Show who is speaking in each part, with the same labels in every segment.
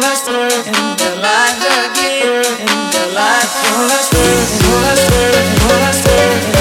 Speaker 1: Hold us, hold us, hold us.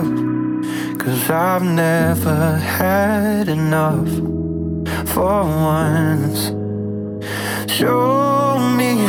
Speaker 1: Cause
Speaker 2: I've never had enough for once. Show me